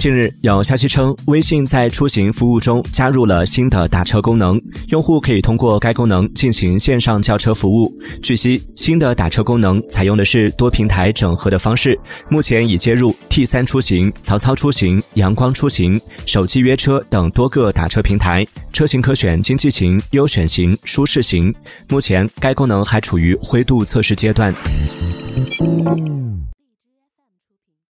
近日有消息称微信在出行服务中加入了新的打车功能用户可以通过该功能进行线上叫车服务据悉新的打车功能采用的是多平台整合的方式目前已接入 t 三出行曹操出行阳光出行手机约车等多个打车平台车型可选经济型优选型舒适型。目前该功能还处于灰度测试阶段。